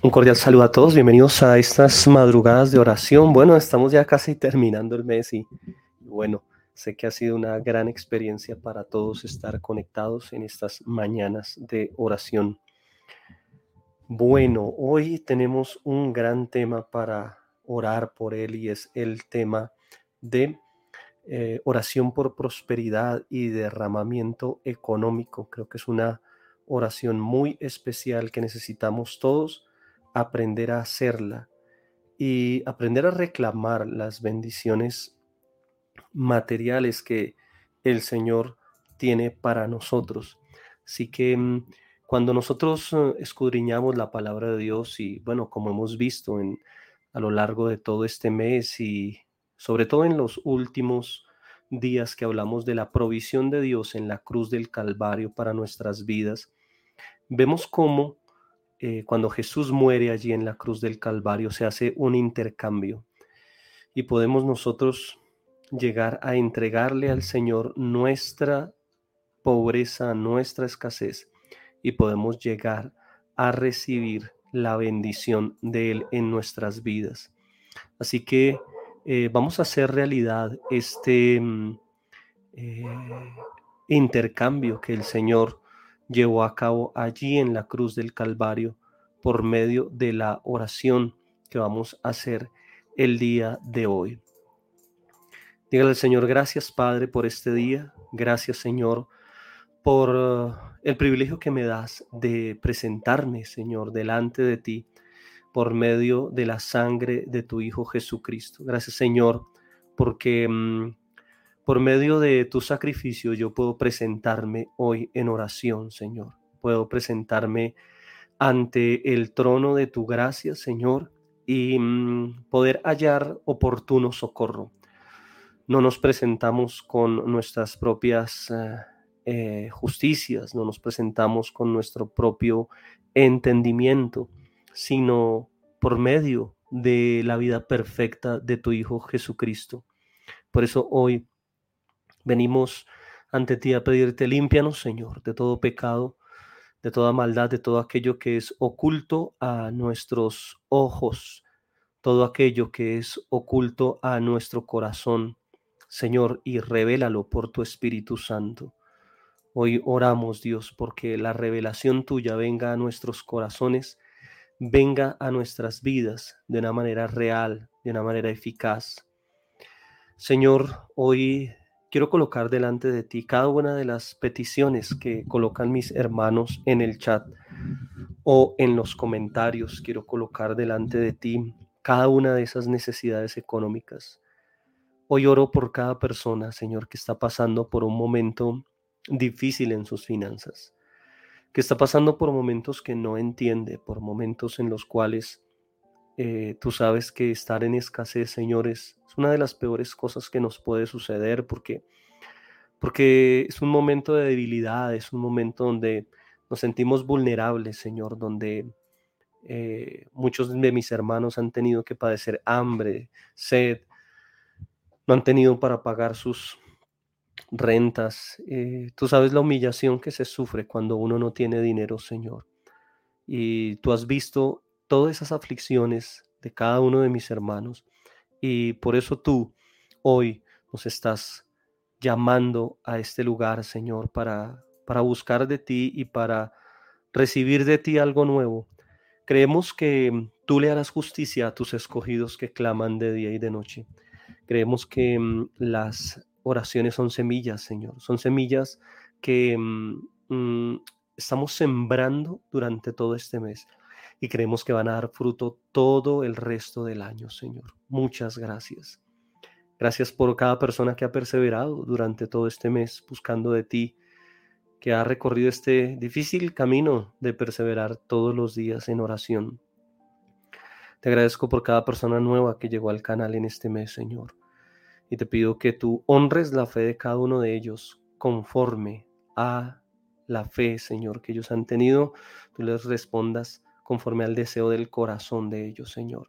Un cordial saludo a todos, bienvenidos a estas madrugadas de oración. Bueno, estamos ya casi terminando el mes y bueno, sé que ha sido una gran experiencia para todos estar conectados en estas mañanas de oración. Bueno, hoy tenemos un gran tema para orar por él y es el tema de eh, oración por prosperidad y derramamiento económico. Creo que es una oración muy especial que necesitamos todos aprender a hacerla y aprender a reclamar las bendiciones materiales que el Señor tiene para nosotros. Así que mm, cuando nosotros eh, escudriñamos la palabra de Dios y bueno, como hemos visto en, a lo largo de todo este mes y sobre todo en los últimos días que hablamos de la provisión de Dios en la cruz del Calvario para nuestras vidas, vemos cómo eh, cuando Jesús muere allí en la cruz del Calvario, se hace un intercambio y podemos nosotros llegar a entregarle al Señor nuestra pobreza, nuestra escasez y podemos llegar a recibir la bendición de Él en nuestras vidas. Así que eh, vamos a hacer realidad este mm, eh, intercambio que el Señor llevó a cabo allí en la cruz del Calvario por medio de la oración que vamos a hacer el día de hoy. Dígale al Señor, gracias Padre por este día, gracias Señor por uh, el privilegio que me das de presentarme, Señor, delante de ti por medio de la sangre de tu Hijo Jesucristo. Gracias Señor, porque mm, por medio de tu sacrificio yo puedo presentarme hoy en oración, Señor. Puedo presentarme ante el trono de tu gracia, Señor, y mm, poder hallar oportuno socorro. No nos presentamos con nuestras propias eh, eh, justicias, no nos presentamos con nuestro propio entendimiento, sino por medio de la vida perfecta de tu Hijo Jesucristo. Por eso hoy Venimos ante ti a pedirte, límpianos, Señor, de todo pecado, de toda maldad, de todo aquello que es oculto a nuestros ojos, todo aquello que es oculto a nuestro corazón, Señor, y revélalo por tu Espíritu Santo. Hoy oramos, Dios, porque la revelación tuya venga a nuestros corazones, venga a nuestras vidas de una manera real, de una manera eficaz. Señor, hoy quiero colocar delante de ti cada una de las peticiones que colocan mis hermanos en el chat o en los comentarios. Quiero colocar delante de ti cada una de esas necesidades económicas. Hoy oro por cada persona, Señor, que está pasando por un momento difícil en sus finanzas, que está pasando por momentos que no entiende, por momentos en los cuales eh, tú sabes que estar en escasez, señores, es una de las peores cosas que nos puede suceder porque, porque es un momento de debilidad, es un momento donde nos sentimos vulnerables, Señor, donde eh, muchos de mis hermanos han tenido que padecer hambre, sed, no han tenido para pagar sus rentas. Eh, tú sabes la humillación que se sufre cuando uno no tiene dinero, Señor. Y tú has visto todas esas aflicciones de cada uno de mis hermanos. Y por eso tú hoy nos estás llamando a este lugar, Señor, para, para buscar de ti y para recibir de ti algo nuevo. Creemos que tú le harás justicia a tus escogidos que claman de día y de noche. Creemos que mm, las oraciones son semillas, Señor. Son semillas que mm, mm, estamos sembrando durante todo este mes y creemos que van a dar fruto todo el resto del año, Señor. Muchas gracias. Gracias por cada persona que ha perseverado durante todo este mes buscando de ti, que ha recorrido este difícil camino de perseverar todos los días en oración. Te agradezco por cada persona nueva que llegó al canal en este mes, Señor. Y te pido que tú honres la fe de cada uno de ellos conforme a la fe, Señor, que ellos han tenido. Tú les respondas conforme al deseo del corazón de ellos, Señor.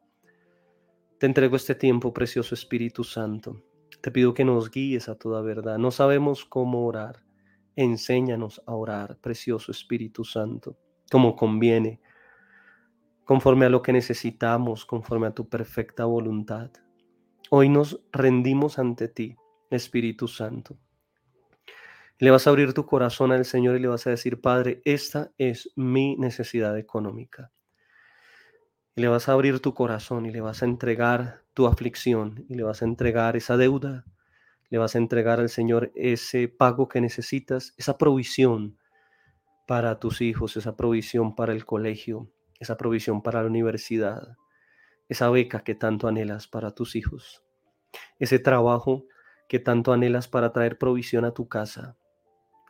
Te entrego este tiempo, precioso Espíritu Santo. Te pido que nos guíes a toda verdad. No sabemos cómo orar. Enséñanos a orar, precioso Espíritu Santo, como conviene, conforme a lo que necesitamos, conforme a tu perfecta voluntad. Hoy nos rendimos ante ti, Espíritu Santo. Le vas a abrir tu corazón al Señor y le vas a decir, Padre, esta es mi necesidad económica. Y le vas a abrir tu corazón y le vas a entregar tu aflicción y le vas a entregar esa deuda, le vas a entregar al Señor ese pago que necesitas, esa provisión para tus hijos, esa provisión para el colegio, esa provisión para la universidad, esa beca que tanto anhelas para tus hijos, ese trabajo que tanto anhelas para traer provisión a tu casa,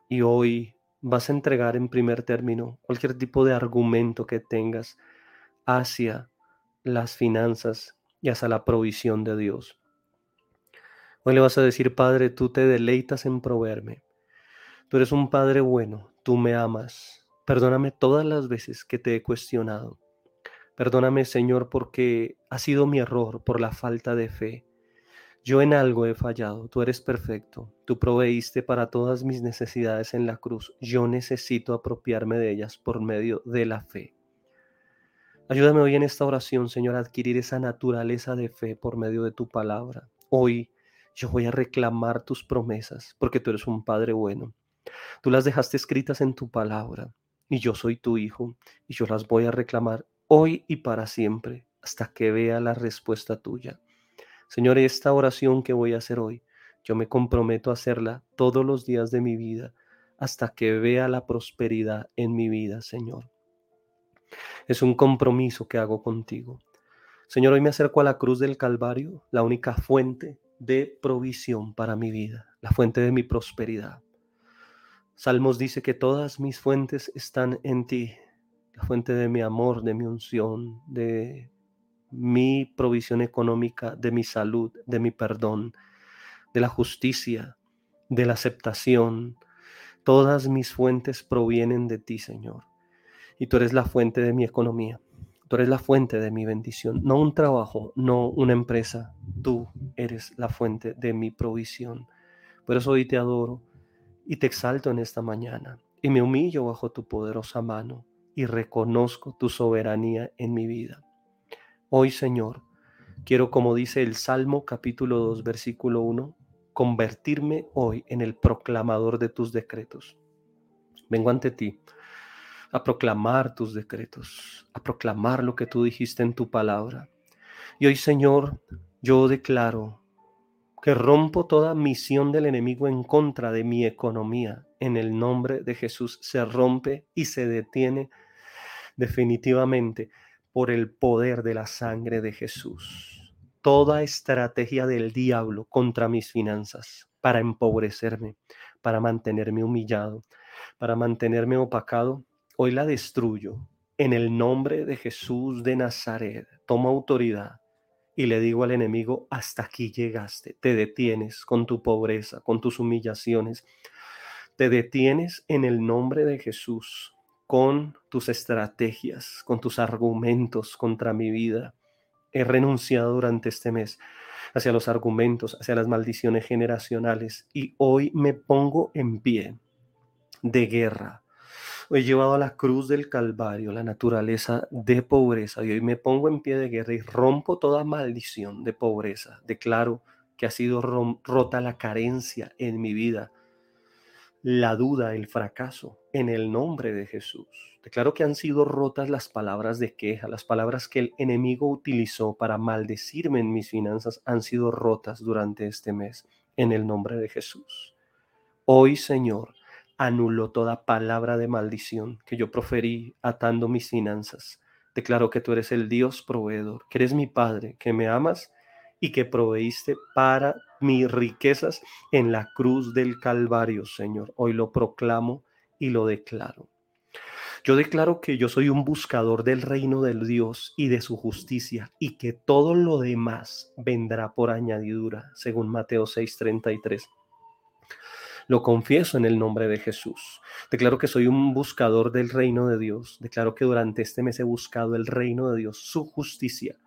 y hoy vas a entregar en primer término cualquier tipo de argumento que tengas hacia las finanzas y hacia la provisión de Dios. Hoy le vas a decir, Padre, tú te deleitas en proveerme. Tú eres un Padre bueno, tú me amas. Perdóname todas las veces que te he cuestionado. Perdóname, Señor, porque ha sido mi error por la falta de fe. Yo en algo he fallado, tú eres perfecto, tú proveíste para todas mis necesidades en la cruz, yo necesito apropiarme de ellas por medio de la fe. Ayúdame hoy en esta oración, Señor, a adquirir esa naturaleza de fe por medio de tu palabra. Hoy yo voy a reclamar tus promesas, porque tú eres un Padre bueno. Tú las dejaste escritas en tu palabra, y yo soy tu Hijo, y yo las voy a reclamar hoy y para siempre, hasta que vea la respuesta tuya. Señor, esta oración que voy a hacer hoy, yo me comprometo a hacerla todos los días de mi vida hasta que vea la prosperidad en mi vida, Señor. Es un compromiso que hago contigo. Señor, hoy me acerco a la cruz del Calvario, la única fuente de provisión para mi vida, la fuente de mi prosperidad. Salmos dice que todas mis fuentes están en ti, la fuente de mi amor, de mi unción, de mi provisión económica, de mi salud, de mi perdón, de la justicia, de la aceptación. Todas mis fuentes provienen de ti, Señor. Y tú eres la fuente de mi economía. Tú eres la fuente de mi bendición. No un trabajo, no una empresa. Tú eres la fuente de mi provisión. Por eso hoy te adoro y te exalto en esta mañana. Y me humillo bajo tu poderosa mano y reconozco tu soberanía en mi vida. Hoy, Señor, quiero, como dice el Salmo capítulo 2, versículo 1, convertirme hoy en el proclamador de tus decretos. Vengo ante ti a proclamar tus decretos, a proclamar lo que tú dijiste en tu palabra. Y hoy, Señor, yo declaro que rompo toda misión del enemigo en contra de mi economía. En el nombre de Jesús se rompe y se detiene definitivamente por el poder de la sangre de Jesús. Toda estrategia del diablo contra mis finanzas para empobrecerme, para mantenerme humillado, para mantenerme opacado, hoy la destruyo. En el nombre de Jesús de Nazaret, tomo autoridad y le digo al enemigo, hasta aquí llegaste, te detienes con tu pobreza, con tus humillaciones, te detienes en el nombre de Jesús con tus estrategias, con tus argumentos contra mi vida. He renunciado durante este mes hacia los argumentos, hacia las maldiciones generacionales y hoy me pongo en pie de guerra. Hoy he llevado a la cruz del Calvario la naturaleza de pobreza y hoy me pongo en pie de guerra y rompo toda maldición de pobreza. Declaro que ha sido rota la carencia en mi vida la duda, el fracaso, en el nombre de Jesús. Declaro que han sido rotas las palabras de queja, las palabras que el enemigo utilizó para maldecirme en mis finanzas han sido rotas durante este mes, en el nombre de Jesús. Hoy, Señor, anulo toda palabra de maldición que yo proferí atando mis finanzas. Declaro que tú eres el Dios proveedor, que eres mi Padre, que me amas y que proveíste para mis riquezas en la cruz del Calvario, Señor. Hoy lo proclamo y lo declaro. Yo declaro que yo soy un buscador del reino del Dios y de su justicia y que todo lo demás vendrá por añadidura, según Mateo 6:33. Lo confieso en el nombre de Jesús. Declaro que soy un buscador del reino de Dios. Declaro que durante este mes he buscado el reino de Dios, su justicia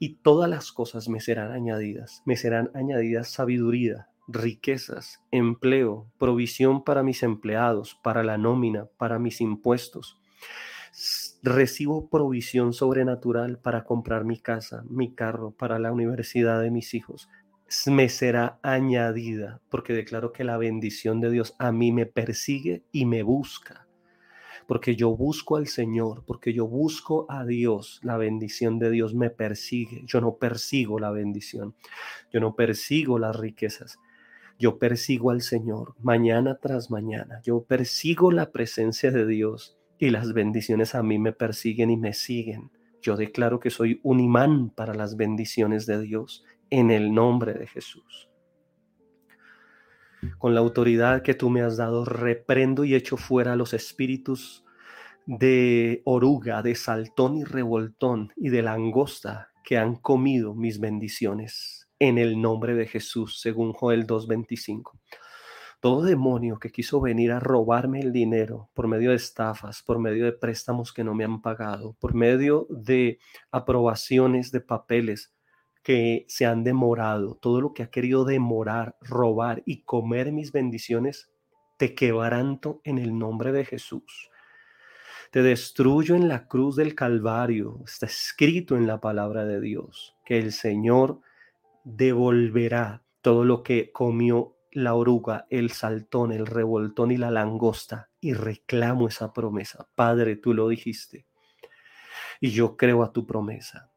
y todas las cosas me serán añadidas. Me serán añadidas sabiduría, riquezas, empleo, provisión para mis empleados, para la nómina, para mis impuestos. recibo provisión sobrenatural para comprar mi casa, mi carro, para la universidad de mis hijos. Me será añadida porque declaro que la bendición de Dios a mí me persigue y me busca. Porque yo busco al Señor, porque yo busco a Dios, la bendición de Dios me persigue. Yo no persigo la bendición, yo no persigo las riquezas, yo persigo al Señor mañana tras mañana. Yo persigo la presencia de Dios y las bendiciones a mí me persiguen y me siguen. Yo declaro que soy un imán para las bendiciones de Dios en el nombre de Jesús. Con la autoridad que tú me has dado, reprendo y echo fuera los espíritus de oruga, de saltón y revoltón y de langosta que han comido mis bendiciones en el nombre de Jesús, según Joel 2.25. Todo demonio que quiso venir a robarme el dinero por medio de estafas, por medio de préstamos que no me han pagado, por medio de aprobaciones de papeles que se han demorado, todo lo que ha querido demorar, robar y comer mis bendiciones, te quebranto en el nombre de Jesús. Te destruyo en la cruz del Calvario. Está escrito en la palabra de Dios que el Señor devolverá todo lo que comió la oruga, el saltón, el revoltón y la langosta. Y reclamo esa promesa. Padre, tú lo dijiste. Y yo creo a tu promesa.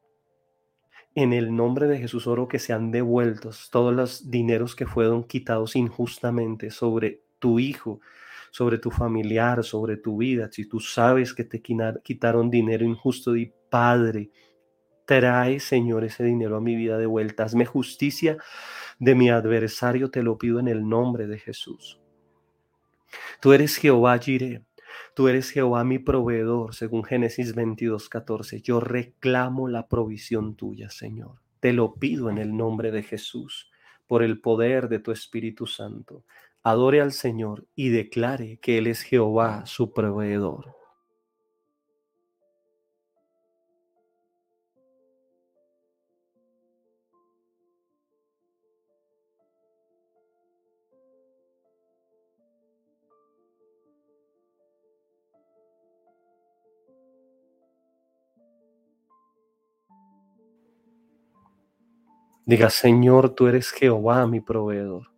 En el nombre de Jesús oro que sean devueltos todos los dineros que fueron quitados injustamente sobre tu hijo, sobre tu familiar, sobre tu vida. Si tú sabes que te quitaron dinero injusto, di Padre, Trae, Señor, ese dinero a mi vida de vuelta. Hazme justicia de mi adversario, te lo pido en el nombre de Jesús. Tú eres Jehová Jireh. Tú eres Jehová mi proveedor, según Génesis 22, 14. Yo reclamo la provisión tuya, Señor. Te lo pido en el nombre de Jesús, por el poder de tu Espíritu Santo. Adore al Señor y declare que Él es Jehová, su proveedor. Diga, Señor, tú eres Jehová, mi proveedor.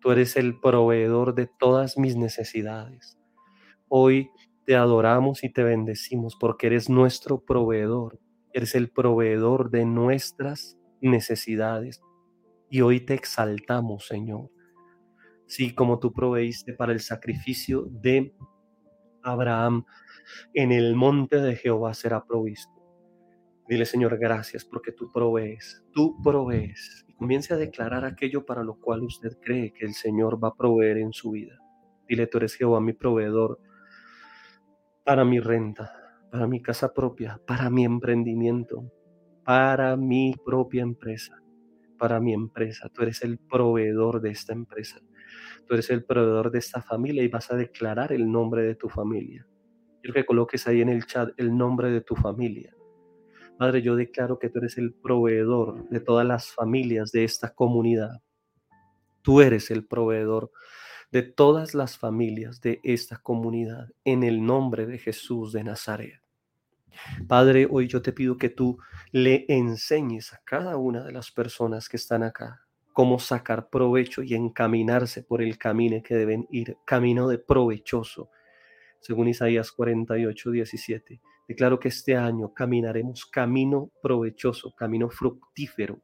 Tú eres el proveedor de todas mis necesidades. Hoy te adoramos y te bendecimos porque eres nuestro proveedor. Eres el proveedor de nuestras necesidades. Y hoy te exaltamos, Señor. Sí, como tú proveíste para el sacrificio de Abraham, en el monte de Jehová será provisto. Dile, Señor, gracias porque tú provees, tú provees. Y comience a declarar aquello para lo cual usted cree que el Señor va a proveer en su vida. Dile, tú eres Jehová, mi proveedor para mi renta, para mi casa propia, para mi emprendimiento, para mi propia empresa, para mi empresa. Tú eres el proveedor de esta empresa. Tú eres el proveedor de esta familia y vas a declarar el nombre de tu familia. Quiero que coloques ahí en el chat el nombre de tu familia Padre, yo declaro que tú eres el proveedor de todas las familias de esta comunidad. Tú eres el proveedor de todas las familias de esta comunidad en el nombre de Jesús de Nazaret. Padre, hoy yo te pido que tú le enseñes a cada una de las personas que están acá cómo sacar provecho y encaminarse por el camino que deben ir, camino de provechoso, según Isaías 48, 17. Declaro que este año caminaremos camino provechoso, camino fructífero,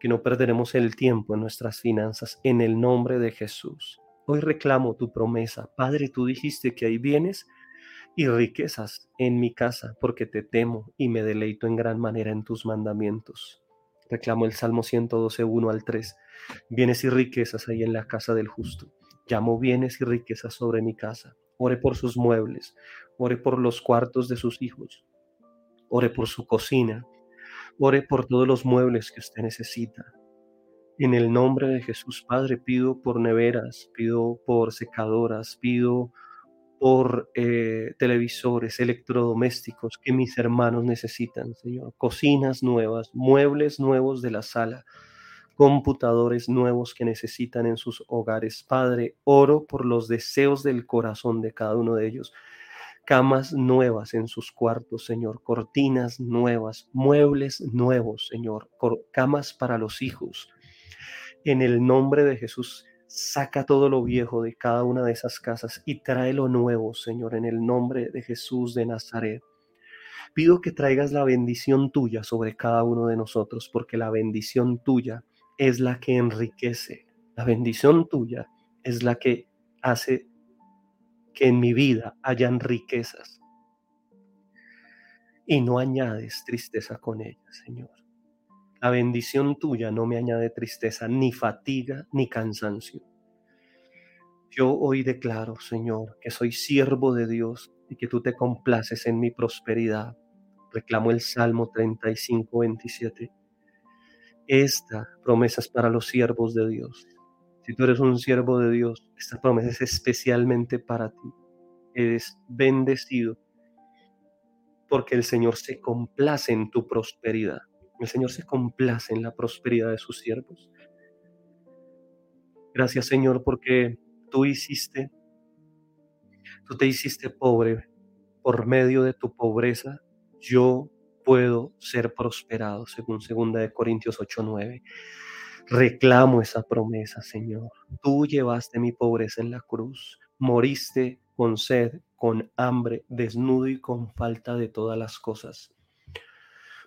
que no perderemos el tiempo en nuestras finanzas en el nombre de Jesús. Hoy reclamo tu promesa. Padre, tú dijiste que hay bienes y riquezas en mi casa porque te temo y me deleito en gran manera en tus mandamientos. Reclamo el Salmo 112, 1 al 3. Bienes y riquezas hay en la casa del justo. Llamo bienes y riquezas sobre mi casa. Ore por sus muebles, ore por los cuartos de sus hijos, ore por su cocina, ore por todos los muebles que usted necesita. En el nombre de Jesús, Padre, pido por neveras, pido por secadoras, pido por eh, televisores, electrodomésticos que mis hermanos necesitan, Señor. Cocinas nuevas, muebles nuevos de la sala, computadores nuevos que necesitan en sus hogares. Padre, oro por los deseos del corazón de cada uno de ellos camas nuevas en sus cuartos, Señor, cortinas nuevas, muebles nuevos, Señor, camas para los hijos. En el nombre de Jesús, saca todo lo viejo de cada una de esas casas y trae lo nuevo, Señor, en el nombre de Jesús de Nazaret. Pido que traigas la bendición tuya sobre cada uno de nosotros, porque la bendición tuya es la que enriquece. La bendición tuya es la que hace que en mi vida hayan riquezas y no añades tristeza con ellas, Señor. La bendición tuya no me añade tristeza, ni fatiga, ni cansancio. Yo hoy declaro, Señor, que soy siervo de Dios y que tú te complaces en mi prosperidad. Reclamo el Salmo 35, 27. Esta promesa es para los siervos de Dios. Si tú eres un siervo de Dios, esta promesa es especialmente para ti. Eres bendecido porque el Señor se complace en tu prosperidad. El Señor se complace en la prosperidad de sus siervos. Gracias Señor porque tú hiciste, tú te hiciste pobre por medio de tu pobreza. Yo puedo ser prosperado, según 2 Corintios 8:9. Reclamo esa promesa, Señor. Tú llevaste mi pobreza en la cruz, moriste con sed, con hambre, desnudo y con falta de todas las cosas,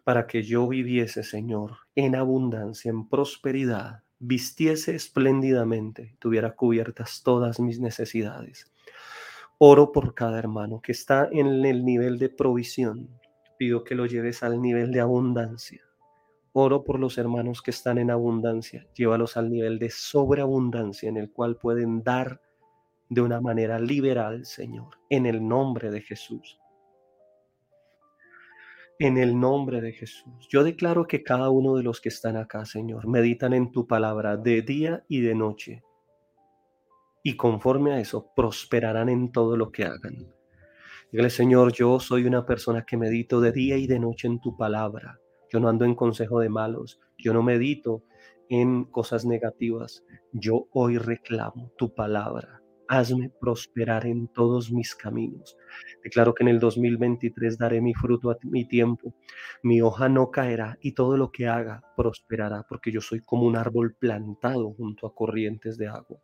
para que yo viviese, Señor, en abundancia, en prosperidad, vistiese espléndidamente, tuviera cubiertas todas mis necesidades. Oro por cada hermano que está en el nivel de provisión. Pido que lo lleves al nivel de abundancia. Oro por los hermanos que están en abundancia. Llévalos al nivel de sobreabundancia en el cual pueden dar de una manera liberal, Señor, en el nombre de Jesús. En el nombre de Jesús. Yo declaro que cada uno de los que están acá, Señor, meditan en tu palabra de día y de noche. Y conforme a eso, prosperarán en todo lo que hagan. Dígale, Señor, yo soy una persona que medito de día y de noche en tu palabra yo no ando en consejo de malos, yo no medito en cosas negativas, yo hoy reclamo tu palabra. Hazme prosperar en todos mis caminos. Declaro que en el 2023 daré mi fruto a mi tiempo. Mi hoja no caerá y todo lo que haga prosperará, porque yo soy como un árbol plantado junto a corrientes de agua.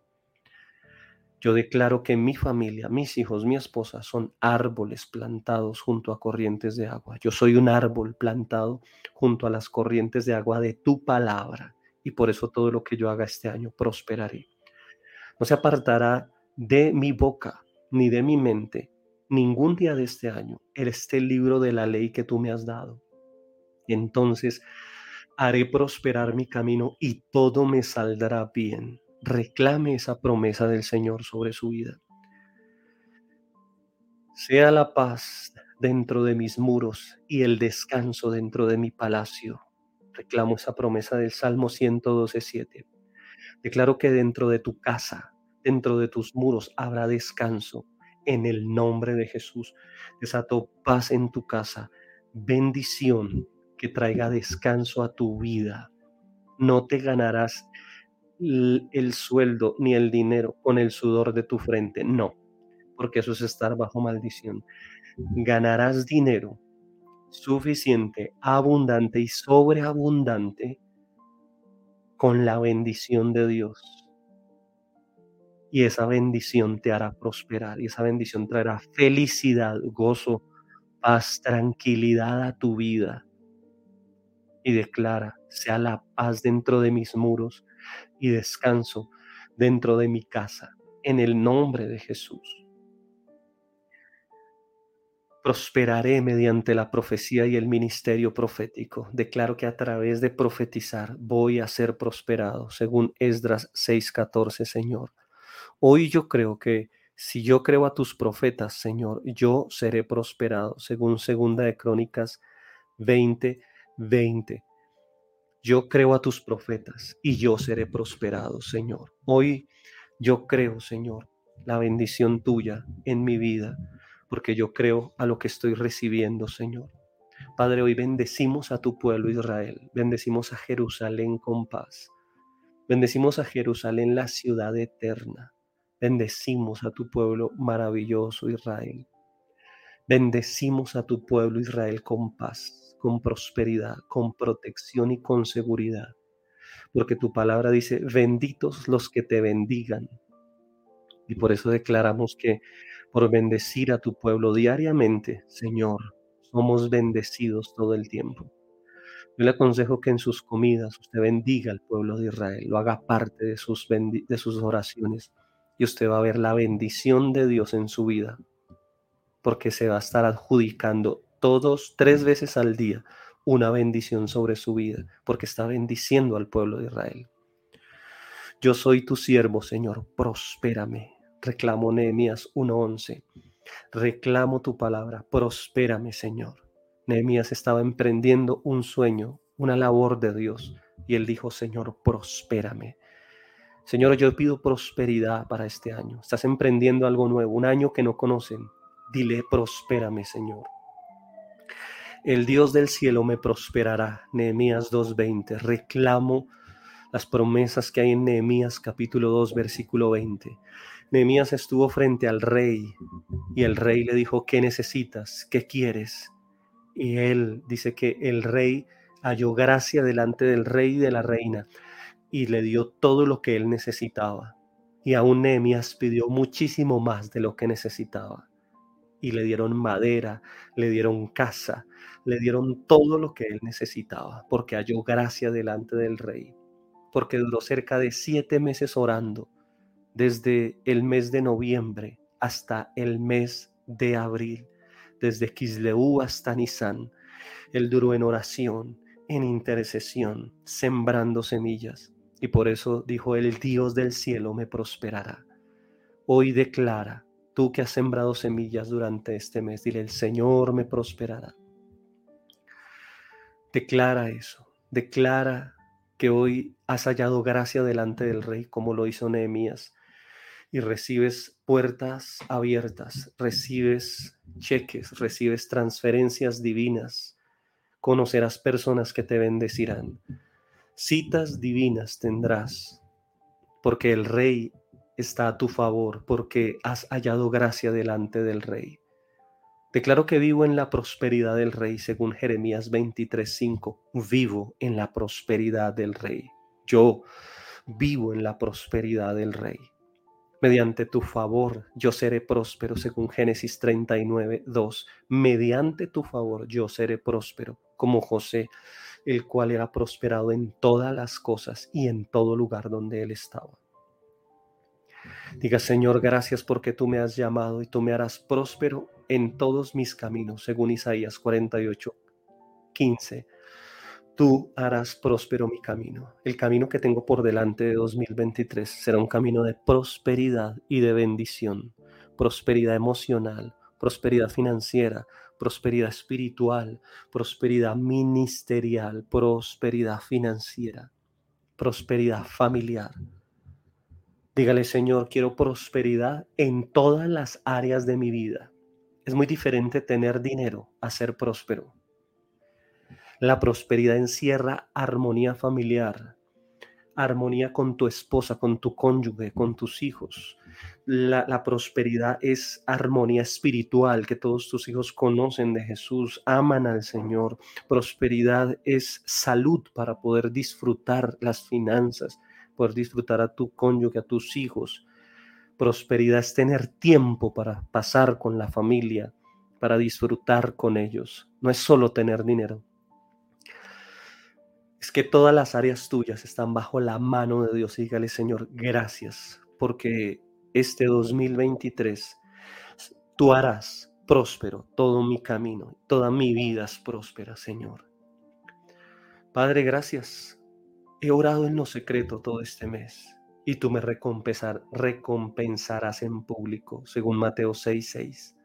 Yo declaro que mi familia, mis hijos, mi esposa son árboles plantados junto a corrientes de agua. Yo soy un árbol plantado junto a las corrientes de agua de tu palabra. Y por eso todo lo que yo haga este año prosperaré. No se apartará de mi boca ni de mi mente ningún día de este año este libro de la ley que tú me has dado. Entonces haré prosperar mi camino y todo me saldrá bien reclame esa promesa del Señor sobre su vida. Sea la paz dentro de mis muros y el descanso dentro de mi palacio. Reclamo esa promesa del Salmo 112.7. Declaro que dentro de tu casa, dentro de tus muros, habrá descanso. En el nombre de Jesús, desato paz en tu casa, bendición que traiga descanso a tu vida. No te ganarás el sueldo ni el dinero con el sudor de tu frente. No, porque eso es estar bajo maldición. Ganarás dinero suficiente, abundante y sobreabundante con la bendición de Dios. Y esa bendición te hará prosperar y esa bendición traerá felicidad, gozo, paz, tranquilidad a tu vida. Y declara, sea la paz dentro de mis muros, y descanso dentro de mi casa, en el nombre de Jesús. Prosperaré mediante la profecía y el ministerio profético. Declaro que a través de profetizar voy a ser prosperado, según Esdras 6:14, Señor. Hoy yo creo que si yo creo a tus profetas, Señor, yo seré prosperado, según Segunda de Crónicas 20:20. 20. Yo creo a tus profetas y yo seré prosperado, Señor. Hoy yo creo, Señor, la bendición tuya en mi vida, porque yo creo a lo que estoy recibiendo, Señor. Padre, hoy bendecimos a tu pueblo Israel, bendecimos a Jerusalén con paz, bendecimos a Jerusalén, la ciudad eterna, bendecimos a tu pueblo maravilloso Israel. Bendecimos a tu pueblo Israel con paz, con prosperidad, con protección y con seguridad. Porque tu palabra dice, benditos los que te bendigan. Y por eso declaramos que por bendecir a tu pueblo diariamente, Señor, somos bendecidos todo el tiempo. Yo le aconsejo que en sus comidas usted bendiga al pueblo de Israel, lo haga parte de sus, de sus oraciones y usted va a ver la bendición de Dios en su vida, porque se va a estar adjudicando todos tres veces al día una bendición sobre su vida, porque está bendiciendo al pueblo de Israel. Yo soy tu siervo, Señor, prospérame. Reclamo Nehemías 1:11. Reclamo tu palabra, prospérame, Señor. Nehemías estaba emprendiendo un sueño, una labor de Dios, y él dijo, Señor, prospérame. Señor, yo pido prosperidad para este año. Estás emprendiendo algo nuevo, un año que no conocen. Dile, prospérame, Señor. El Dios del cielo me prosperará. Nehemías 2:20. Reclamo las promesas que hay en Nehemías capítulo 2, versículo 20. Nehemías estuvo frente al rey y el rey le dijo, ¿qué necesitas? ¿Qué quieres? Y él dice que el rey halló gracia delante del rey y de la reina y le dio todo lo que él necesitaba. Y aún Nehemías pidió muchísimo más de lo que necesitaba. Y le dieron madera, le dieron casa, le dieron todo lo que él necesitaba, porque halló gracia delante del rey. Porque duró cerca de siete meses orando, desde el mes de noviembre hasta el mes de abril desde Kisleú hasta Nisan. Él duró en oración, en intercesión, sembrando semillas. Y por eso dijo, el Dios del cielo me prosperará. Hoy declara, tú que has sembrado semillas durante este mes, dile, el Señor me prosperará. Declara eso, declara que hoy has hallado gracia delante del rey, como lo hizo Nehemías y recibes puertas abiertas, recibes cheques, recibes transferencias divinas, conocerás personas que te bendecirán. Citas divinas tendrás, porque el rey está a tu favor, porque has hallado gracia delante del rey. Declaro que vivo en la prosperidad del rey, según Jeremías 23:5. Vivo en la prosperidad del rey. Yo vivo en la prosperidad del rey. Mediante tu favor yo seré próspero, según Génesis 39, 2. Mediante tu favor yo seré próspero, como José, el cual era prosperado en todas las cosas y en todo lugar donde él estaba. Diga, Señor, gracias porque tú me has llamado y tú me harás próspero en todos mis caminos, según Isaías 48, 15 tú harás próspero mi camino. El camino que tengo por delante de 2023 será un camino de prosperidad y de bendición, prosperidad emocional, prosperidad financiera, prosperidad espiritual, prosperidad ministerial, prosperidad financiera, prosperidad familiar. Dígale, Señor, quiero prosperidad en todas las áreas de mi vida. Es muy diferente tener dinero a ser próspero. La prosperidad encierra armonía familiar, armonía con tu esposa, con tu cónyuge, con tus hijos. La, prosperidad es armonía espiritual, que todos tus hijos conocen de Jesús, aman al Señor. Prosperidad es salud para poder disfrutar las finanzas, poder disfrutar a tu cónyuge, a tus hijos. Prosperidad es tener tiempo para pasar con la familia, para disfrutar con ellos. No es solo tener dinero, es que todas las áreas tuyas están bajo la mano de Dios. dígale, Señor, gracias, porque este 2023 tú harás próspero todo mi camino, toda mi vida es próspera, Señor. Padre, gracias. He orado en lo secreto todo este mes y tú me recompensar, recompensarás en público, según Mateo 6:6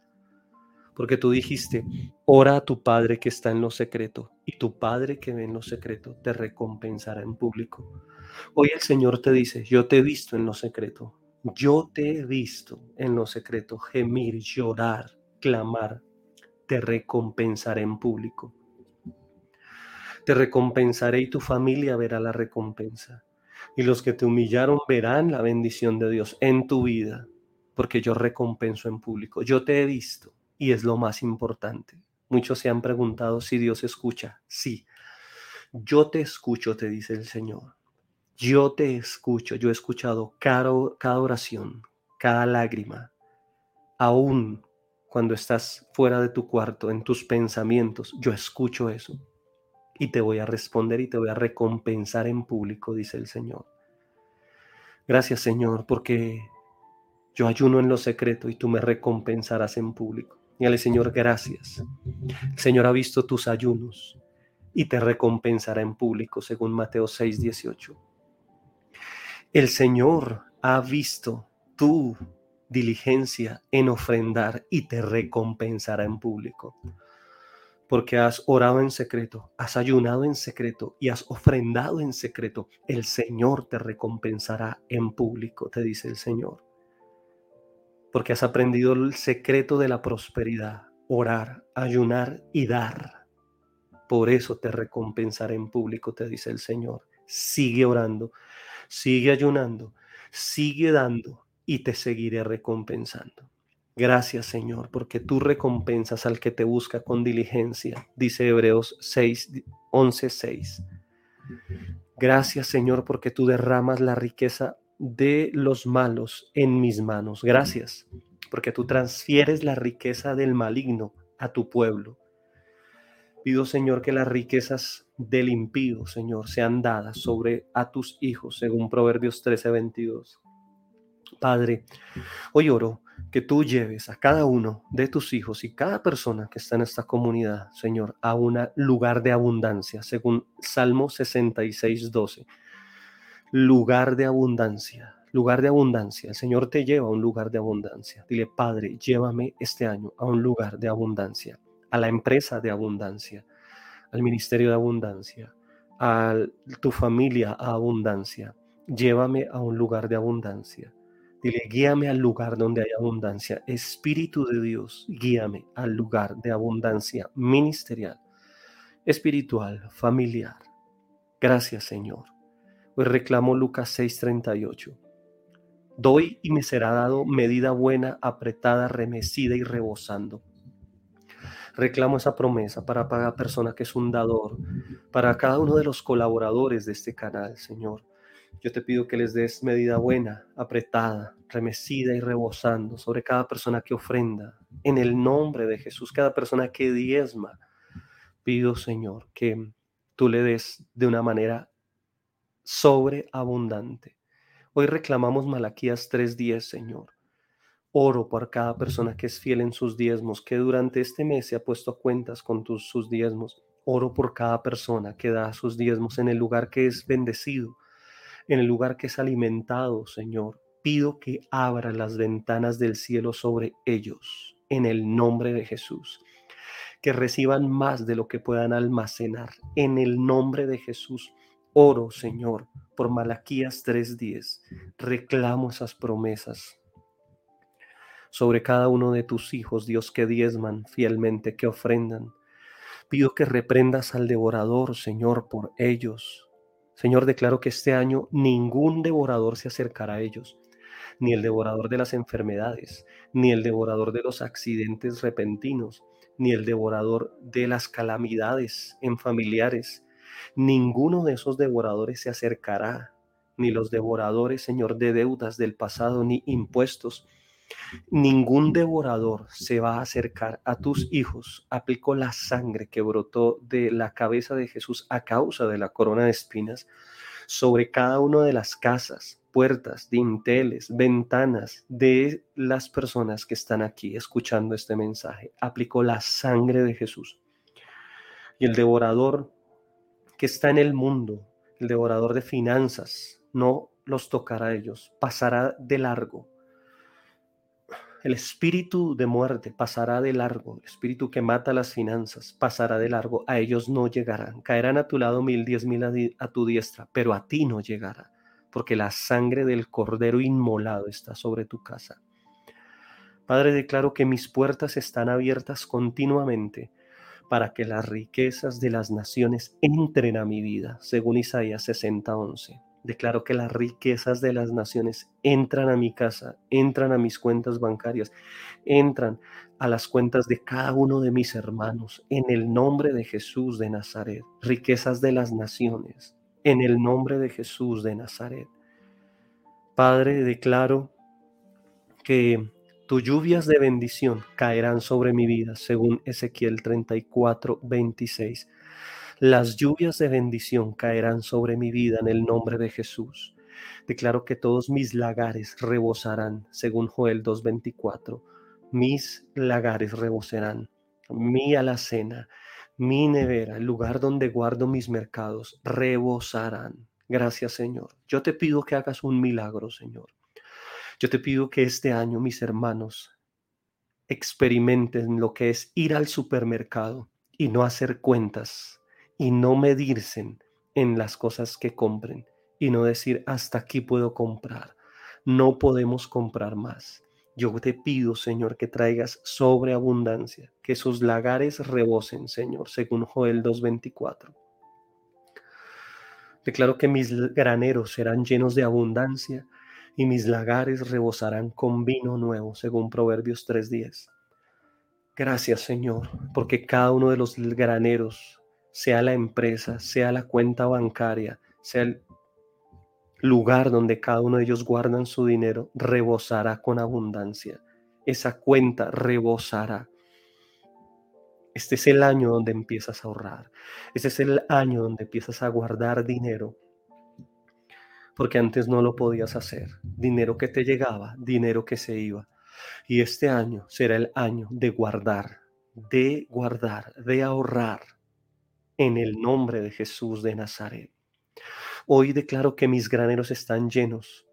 porque tú dijiste, ora a tu Padre que está en lo secreto, y tu Padre que ve en lo secreto te recompensará en público. Hoy el Señor te dice, yo te he visto en lo secreto, yo te he visto en lo secreto, gemir, llorar, clamar, te recompensaré en público. Te recompensaré y tu familia verá la recompensa. Y los que te humillaron verán la bendición de Dios en tu vida, porque yo recompenso en público. Yo te he visto y es lo más importante. Muchos se han preguntado si Dios escucha. Sí, yo te escucho, te dice el Señor. Yo te escucho. Yo he escuchado cada, cada oración, cada lágrima, aún cuando estás fuera de tu cuarto, en tus pensamientos. Yo escucho eso y te voy a responder y te voy a recompensar en público, dice el Señor. Gracias Señor, porque yo ayuno en lo secreto y tú me recompensarás en público. Al Señor, gracias. El Señor ha visto tus ayunos y te recompensará en público, según Mateo 6, 18. El Señor ha visto tu diligencia en ofrendar y te recompensará en público porque has orado en secreto, has ayunado en secreto y has ofrendado en secreto, el Señor te recompensará en público, te dice el Señor. Porque has aprendido el secreto de la prosperidad, orar, ayunar y dar. Por eso te recompensará en público, te dice el Señor. Sigue orando, sigue ayunando, sigue dando y te seguiré recompensando. Gracias, Señor, porque tú recompensas al que te busca con diligencia, dice Hebreos 6, 11, 6. Gracias, Señor, porque tú derramas la riqueza de los malos en mis manos. Gracias, porque tú transfieres la riqueza del maligno a tu pueblo. Pido, Señor, que las riquezas del impío, Señor, sean dadas sobre a tus hijos, según Proverbios 13, 22. Padre, hoy oro que tú lleves a cada uno de tus hijos y cada persona que está en esta comunidad, Señor, a un lugar de abundancia, según Salmo 66, 12. Lugar de abundancia, lugar de abundancia. El Señor te lleva a un lugar de abundancia. Dile, Padre, llévame este año a un lugar de abundancia, a la empresa de abundancia, al ministerio de abundancia, a tu familia a abundancia. Llévame a un lugar de abundancia. Guíame al lugar donde hay abundancia. Espíritu de Dios, guíame al lugar de abundancia ministerial, espiritual, familiar. Gracias, Señor. Hoy reclamo Lucas 6:38. Doy y me será dado medida buena, apretada, remecida y rebosando. Reclamo esa promesa para cada persona que es un dador, para cada uno de los colaboradores de este canal, Señor yo te pido que les des medida buena, apretada, remecida y rebosando sobre cada persona que ofrenda. En el nombre de Jesús, cada persona que diezma, pido, Señor, que tú le des de una manera sobreabundante. Hoy reclamamos Malaquías 3:10, Señor. Oro por cada persona que es fiel en sus diezmos, que durante este mes se ha puesto cuentas con tus, sus diezmos. Oro por cada persona que da sus diezmos en el lugar que es bendecido en el lugar que es alimentado, Señor. Pido que abra las ventanas del cielo sobre ellos, en el nombre de Jesús. Que reciban más de lo que puedan almacenar, en el nombre de Jesús. Oro, Señor, por Malaquías 3:10. Reclamo esas promesas sobre cada uno de tus hijos, Dios, que diezman fielmente, que ofrendan. Pido que reprendas al devorador, Señor, por ellos, Señor, declaro que este año ningún devorador se acercará a ellos, ni el devorador de las enfermedades, ni el devorador de los accidentes repentinos, ni el devorador de las calamidades en familiares. Ninguno de esos devoradores se acercará, ni los devoradores, Señor, de deudas del pasado, ni impuestos, Ningún devorador se va a acercar a tus hijos. Aplicó la sangre que brotó de la cabeza de Jesús a causa de la corona de espinas sobre cada una de las casas, puertas, dinteles, ventanas de las personas que están aquí escuchando este mensaje. Aplicó la sangre de Jesús. Y el devorador que está en el mundo, el devorador de finanzas, no los tocará a ellos, pasará de largo el espíritu de muerte pasará de largo, el espíritu que mata las finanzas pasará de largo, a ellos no llegarán. Caerán a tu lado mil, diez mil a, tu diestra, pero a ti no llegará, porque la sangre del cordero inmolado está sobre tu casa. Padre, declaro que mis puertas están abiertas continuamente para que las riquezas de las naciones entren a mi vida, según Isaías 60:11. Declaro que las riquezas de las naciones entran a mi casa, entran a mis cuentas bancarias, entran a las cuentas de cada uno de mis hermanos, en el nombre de Jesús de Nazaret. Riquezas de las naciones, en el nombre de Jesús de Nazaret. Padre, declaro que tus lluvias de bendición caerán sobre mi vida, según Ezequiel 34, 26. Las lluvias de bendición caerán sobre mi vida en el nombre de Jesús. Declaro que todos mis lagares rebosarán, según Joel 2.24. Mis lagares rebosarán. Mi alacena, mi nevera, el lugar donde guardo mis mercados, rebosarán. Gracias, Señor. Yo te pido que hagas un milagro, Señor. Yo te pido que este año mis hermanos experimenten lo que es ir al supermercado y no hacer cuentas y no medirse en las cosas que compren y no decir hasta aquí puedo comprar. No podemos comprar más. Yo te pido, Señor, que traigas sobreabundancia, que sus lagares rebosen, Señor, según Joel 2.24. Declaro que mis graneros serán llenos de abundancia y mis lagares rebosarán con vino nuevo, según Proverbios 3.10. Gracias, Señor, porque cada uno de los graneros sea la empresa, sea la cuenta bancaria, sea el lugar donde cada uno de ellos guardan su dinero, rebosará con abundancia. Esa cuenta rebosará. Este es el año donde empiezas a ahorrar. Este es el año donde empiezas a guardar dinero. Porque antes no lo podías hacer. Dinero que te llegaba, dinero que se iba. Y este año será el año de guardar, de guardar, de ahorrar en el nombre de Jesús de Nazaret. Hoy declaro que mis graneros están llenos,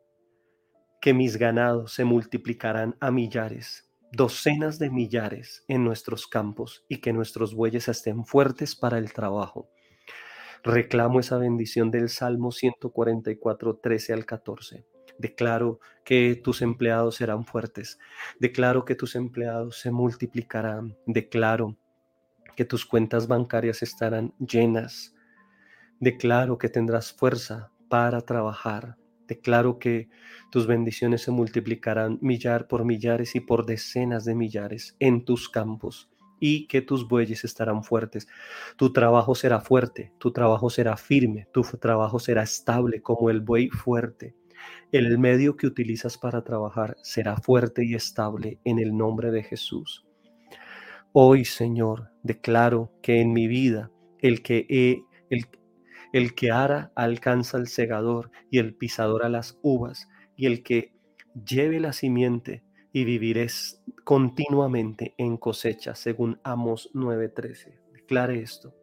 que mis ganados se multiplicarán a millares, docenas de millares en nuestros campos y que nuestros bueyes estén fuertes para el trabajo. Reclamo esa bendición del Salmo 144, 13 al 14. Declaro que tus empleados serán fuertes. Declaro que tus empleados se multiplicarán. Declaro que tus cuentas bancarias estarán llenas. Declaro que tendrás fuerza para trabajar. Declaro que tus bendiciones se multiplicarán millar por millares y por decenas de millares en tus campos y que tus bueyes estarán fuertes. Tu trabajo será fuerte, tu trabajo será firme, tu trabajo será estable como el buey fuerte. El medio que utilizas para trabajar será fuerte y estable en el nombre de Jesús. Hoy, Señor, declaro que en mi vida el que, el, el que ara alcanza el segador y el pisador a las uvas, y el que lleve la simiente y viviré continuamente en cosecha, según Amos 9:13. Declare esto.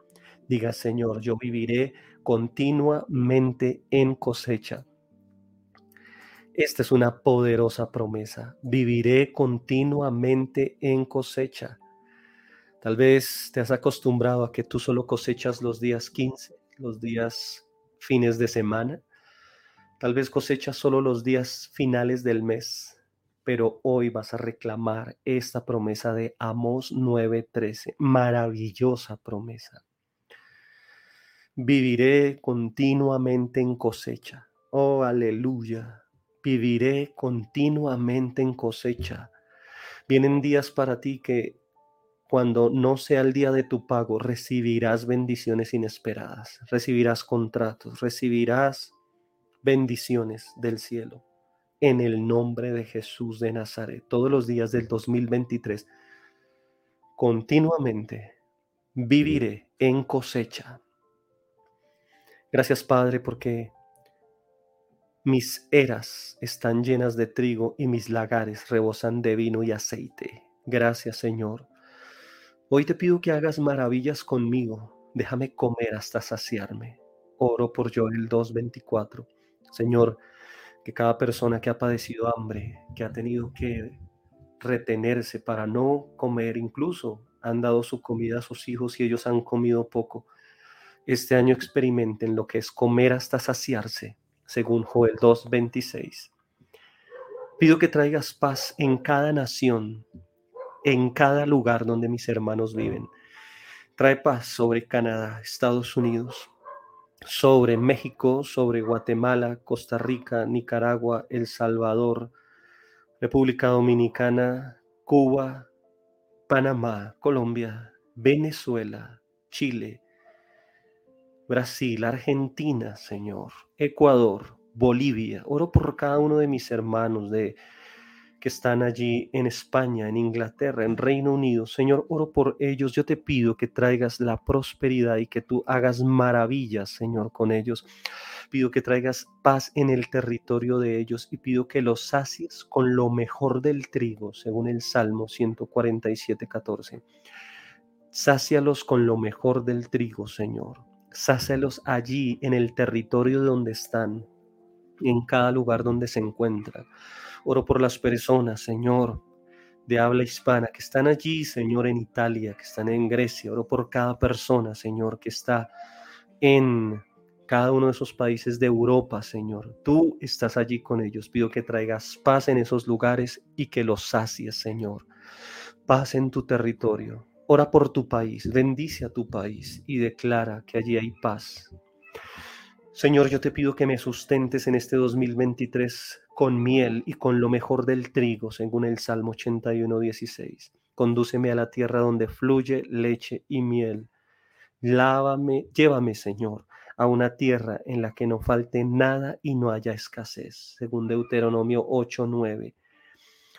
Diga, Señor, yo viviré continuamente en cosecha. Esta es una poderosa promesa. Viviré continuamente en cosecha. Tal vez te has acostumbrado a que tú solo cosechas los días 15, los días fines de semana. Tal vez cosechas solo los días finales del mes, pero hoy vas a reclamar esta promesa de Amos 9:13, maravillosa promesa. Viviré continuamente en cosecha. Oh, aleluya. Viviré continuamente en cosecha. Vienen días para ti que cuando no sea el día de tu pago, recibirás bendiciones inesperadas, recibirás contratos, recibirás bendiciones del cielo. En el nombre de Jesús de Nazaret, todos los días del 2023, continuamente viviré en cosecha. Gracias Padre porque mis eras están llenas de trigo y mis lagares rebosan de vino y aceite. Gracias Señor Hoy te pido que hagas maravillas conmigo. Déjame comer hasta saciarme. Oro por Joel 2.24. Señor, que cada persona que ha padecido hambre, que ha tenido que retenerse para no comer, incluso han dado su comida a sus hijos y ellos han comido poco, este año experimenten lo que es comer hasta saciarse, según Joel 2.26. Pido que traigas paz en cada nación, en cada lugar donde mis hermanos viven. Trae paz sobre Canadá, Estados Unidos. sobre México, sobre Guatemala, Costa Rica, Nicaragua, El Salvador, República Dominicana, Cuba, Panamá, Colombia, Venezuela, Chile, Brasil, Argentina, Señor, Ecuador, Bolivia. Oro por cada uno de mis hermanos de que están allí en España, en Inglaterra, en Reino Unido. Señor, oro por ellos. Yo te pido que traigas la prosperidad y que tú hagas maravillas, Señor, con ellos. Pido que traigas paz en el territorio de ellos y pido que los sacies con lo mejor del trigo, según el Salmo 147, 14. Sácialos con lo mejor del trigo, Señor. Sácialos allí en el territorio donde están, en cada lugar donde se encuentran. Oro por las personas, Señor, de habla hispana que están allí, Señor, en Italia, que están en Grecia. Oro por cada persona, Señor, que está en cada uno de esos países de Europa, Señor. Tú estás allí con ellos. Pido que traigas paz en esos lugares y que los sacies, Señor. Paz en tu territorio. Ora por tu país, bendice a tu país y declara que allí hay paz. Señor, yo te pido que me sustentes en este 2023 con miel y con lo mejor del trigo, según el Salmo 81, 16. Condúceme a la tierra donde fluye leche y miel. Lávame, llévame, Señor, a una tierra en la que no falte nada y no haya escasez, según Deuteronomio 8, 9.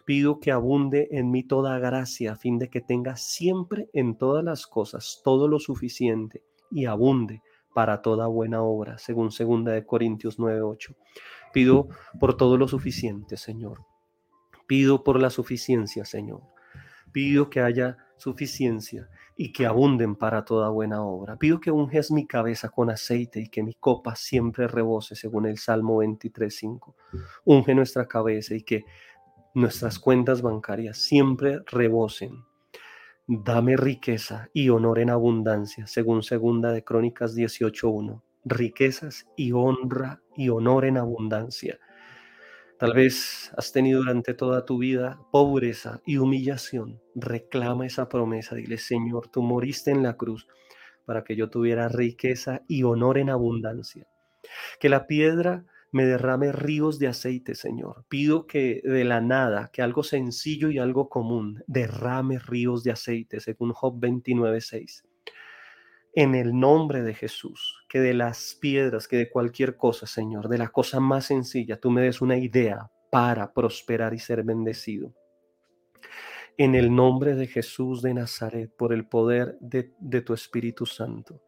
Pido que abunde en mí toda gracia, a fin de que tenga siempre en todas las cosas todo lo suficiente y abunde para toda buena obra, según 2 de Corintios 9:8. Pido por todo lo suficiente, Señor. Pido por la suficiencia, Señor. Pido que haya suficiencia y que abunden para toda buena obra. Pido que unges mi cabeza con aceite y que mi copa siempre rebose, según el Salmo 23:5. Unge nuestra cabeza y que nuestras cuentas bancarias siempre rebosen Dame riqueza y honor en abundancia, según segunda de Crónicas 18.1. Riquezas y honra y honor en abundancia. Tal vez has tenido durante toda tu vida pobreza y humillación. Reclama esa promesa. Dile, Señor, tú moriste en la cruz para que yo tuviera riqueza y honor en abundancia. Que la piedra me derrame ríos de aceite, Señor. Pido que de la nada, que algo sencillo y algo común, derrame ríos de aceite, según Job 29.6. En el nombre de Jesús, que de las piedras, que de cualquier cosa, Señor, de la cosa más sencilla, tú me des una idea para prosperar y ser bendecido. En el nombre de Jesús de Nazaret, por el poder de, de tu Espíritu Santo,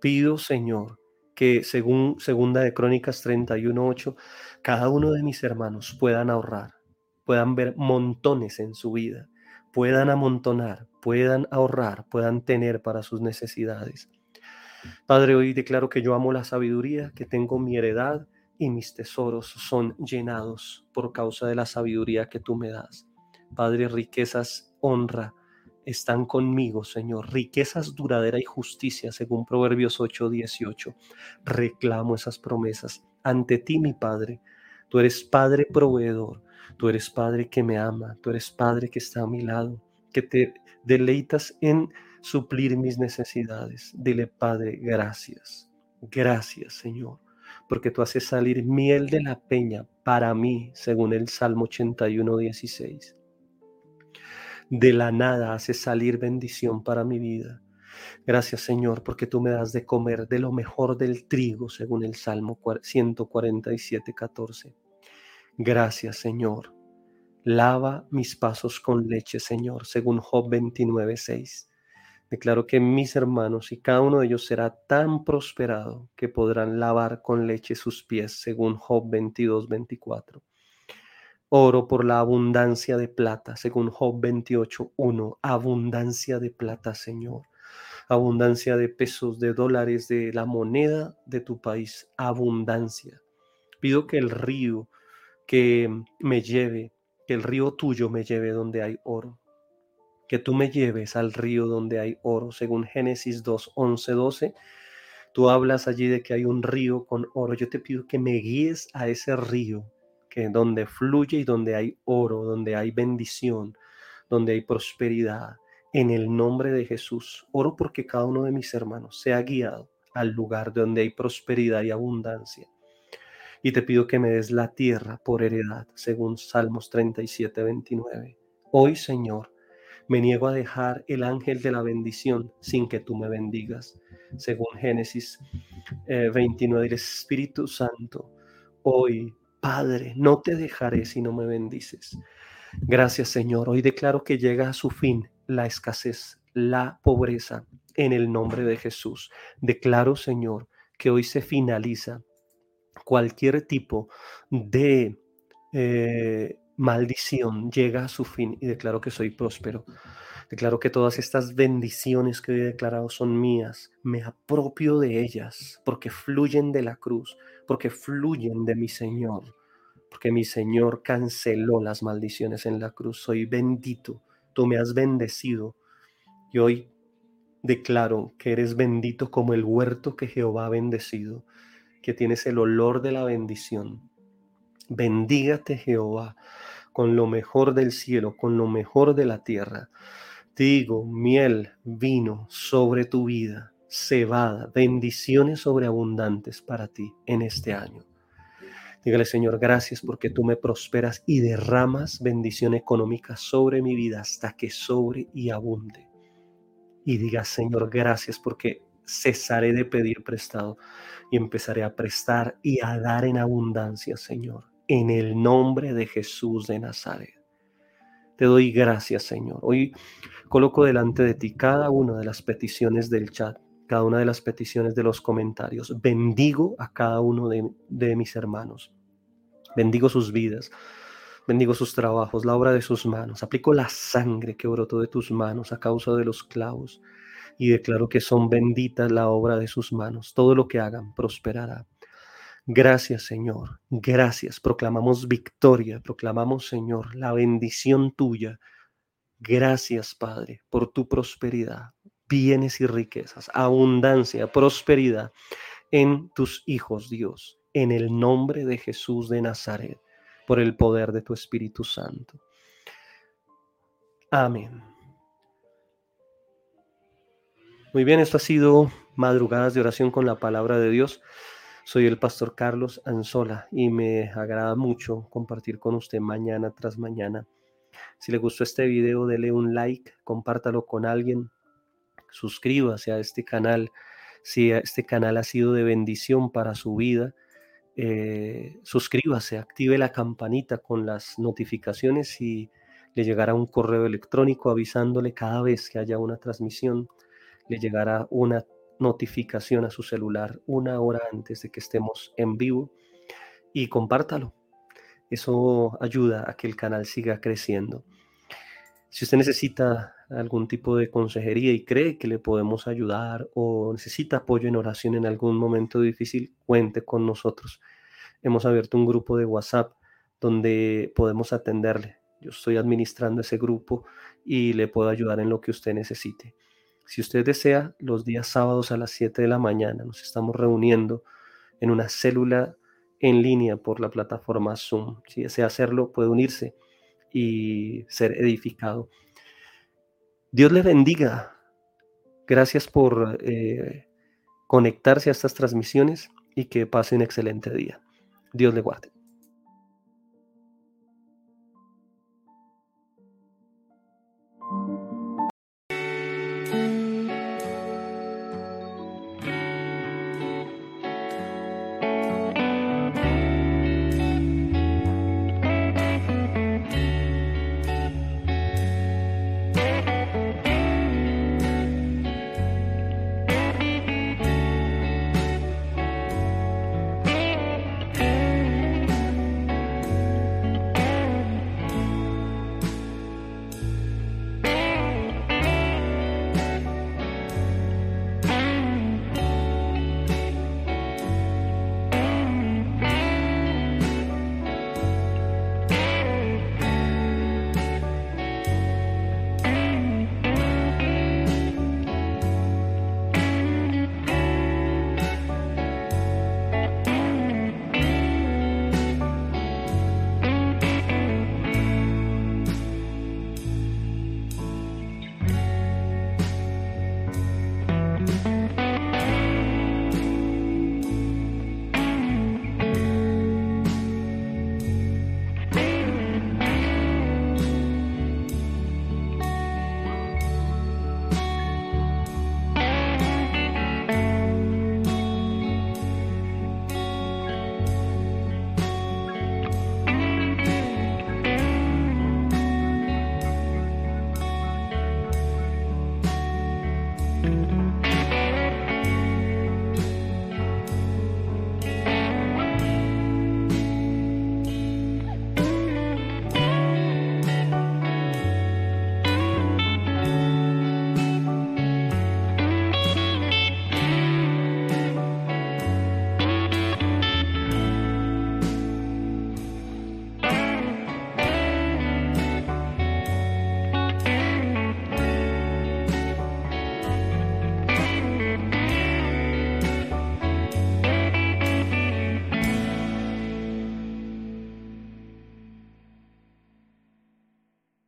pido, Señor, que según segunda de Crónicas 31:8, cada uno de mis hermanos puedan ahorrar, puedan ver montones en su vida, puedan amontonar, puedan ahorrar, puedan tener para sus necesidades. Padre, hoy declaro que yo amo la sabiduría, que tengo mi heredad y mis tesoros son llenados por causa de la sabiduría que tú me das. Padre, riquezas, honra, están conmigo, Señor. Riquezas, duradera y justicia, según Proverbios 8, 18. Reclamo esas promesas ante ti, mi Padre. Tú eres Padre proveedor. Tú eres Padre que me ama. Tú eres Padre que está a mi lado, que te deleitas en suplir mis necesidades. Dile, Padre, gracias. Gracias, Señor, porque tú haces salir miel de la peña para mí, según el Salmo 81, 16 de la nada haces salir bendición para mi vida. Gracias Señor, porque tú me das de comer de lo mejor del trigo, según el Salmo 147, 14. Gracias Señor. Lava mis pasos con leche, Señor, según Job 29, 6. Declaro que mis hermanos y cada uno de ellos será tan prosperado que podrán lavar con leche sus pies, según Job 22, 24. Oro por la abundancia de plata, según Job 28.1. Abundancia de plata, Señor. Abundancia de pesos, de dólares, de la moneda de tu país. Abundancia. Pido que el río que me lleve, que el río tuyo me lleve donde hay oro. Que tú me lleves al río donde hay oro, según Génesis 2, 11, 12. Tú hablas allí de que hay un río con oro. Yo te pido que me guíes a ese río que donde fluye y donde hay oro, donde hay bendición, donde hay prosperidad. En el nombre de Jesús, oro porque cada uno de mis hermanos sea guiado al lugar donde hay prosperidad y abundancia. Y te pido que me des la tierra por heredad, según Salmos 37, 29. Hoy, Señor, me niego a dejar el ángel de la bendición sin que tú me bendigas, según Génesis 29 del Espíritu Santo. Hoy, Padre, no te dejaré si no me bendices. Gracias, Señor. Hoy declaro que llega a su fin la escasez, la pobreza, en el nombre de Jesús. Declaro, Señor, que hoy se finaliza cualquier tipo de eh, maldición llega a su fin y declaro que soy próspero. Declaro que todas estas bendiciones que hoy he declarado son mías. Me apropio de ellas porque fluyen de la cruz, porque fluyen de mi Señor, porque mi Señor canceló las maldiciones en la cruz. Soy bendito, tú me has bendecido y hoy declaro que eres bendito como el huerto que Jehová ha bendecido, que tienes el olor de la bendición. Bendígate Jehová con lo mejor del cielo, con lo mejor de la tierra. Digo, miel, vino sobre tu vida, cebada, bendiciones sobreabundantes para ti en este año. Dígale, Señor, gracias porque tú me prosperas y derramas bendición económica sobre mi vida hasta que sobre y abunde. Y diga, Señor, gracias porque cesaré de pedir prestado y empezaré a prestar y a dar en abundancia, Señor en el nombre de Jesús de Nazaret. Te doy gracias, Señor. Hoy coloco delante de ti cada una de las peticiones del chat, cada una de las peticiones de los comentarios. Bendigo a cada uno de, mis hermanos. Bendigo sus vidas. Bendigo sus trabajos, la obra de sus manos. Aplico la sangre que brotó de tus manos a causa de los clavos y declaro que son benditas la obra de sus manos. Todo lo que hagan prosperará. Gracias, Señor. Gracias. Proclamamos victoria. Proclamamos, Señor, la bendición tuya. Gracias, Padre, por tu prosperidad, bienes y riquezas, abundancia, prosperidad en tus hijos, Dios, en el nombre de Jesús de Nazaret, por el poder de tu Espíritu Santo. Amén. Muy bien, esto ha sido madrugadas de oración con la palabra de Dios. Soy el pastor Carlos Anzola y me agrada mucho compartir con usted mañana tras mañana. Si le gustó este video, dele un like, compártalo con alguien, suscríbase a este canal. Si este canal ha sido de bendición para su vida, eh, suscríbase, active la campanita con las notificaciones y le llegará un correo electrónico avisándole cada vez que haya una transmisión, le llegará una notificación a su celular una hora antes de que estemos en vivo y compártalo. Eso ayuda a que el canal siga creciendo. Si usted necesita algún tipo de consejería y cree que le podemos ayudar o necesita apoyo en oración en algún momento difícil, cuente con nosotros. Hemos abierto un grupo de WhatsApp donde podemos atenderle. Yo estoy administrando ese grupo y le puedo ayudar en lo que usted necesite. Si usted desea, los días sábados a las 7 de la mañana nos estamos reuniendo en una célula en línea por la plataforma Zoom. Si desea hacerlo, puede unirse y ser edificado. Dios le bendiga. Gracias por eh, conectarse a estas transmisiones y que pase un excelente día. Dios le guarde.